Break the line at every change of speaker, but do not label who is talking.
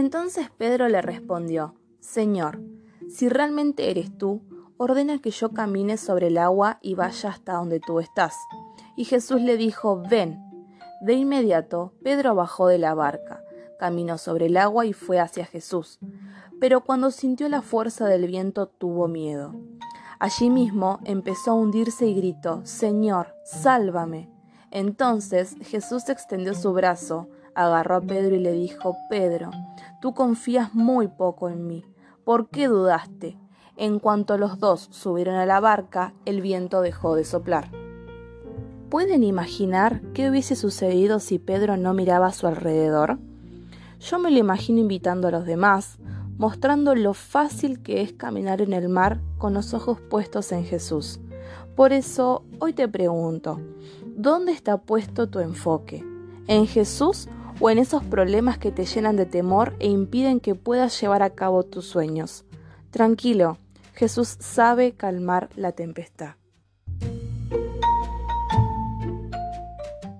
Entonces Pedro le respondió, Señor, si realmente eres tú, ordena que yo camine sobre el agua y vaya hasta donde tú estás. Y Jesús le dijo, ven. De inmediato, Pedro bajó de la barca, caminó sobre el agua y fue hacia Jesús. Pero cuando sintió la fuerza del viento tuvo miedo. Allí mismo empezó a hundirse y gritó, Señor, sálvame. Entonces Jesús extendió su brazo, agarró a Pedro y le dijo, Pedro, tú confías muy poco en mí. ¿Por qué dudaste? En cuanto los dos subieron a la barca, el viento dejó de soplar. ¿Pueden imaginar qué hubiese sucedido si Pedro no miraba a su alrededor? Yo me lo imagino invitando a los demás, mostrando lo fácil que es caminar en el mar con los ojos puestos en Jesús. Por eso, hoy te pregunto, ¿dónde está puesto tu enfoque? ¿En Jesús o en esos problemas que te llenan de temor e impiden que puedas llevar a cabo tus sueños? Tranquilo, Jesús sabe calmar la tempestad.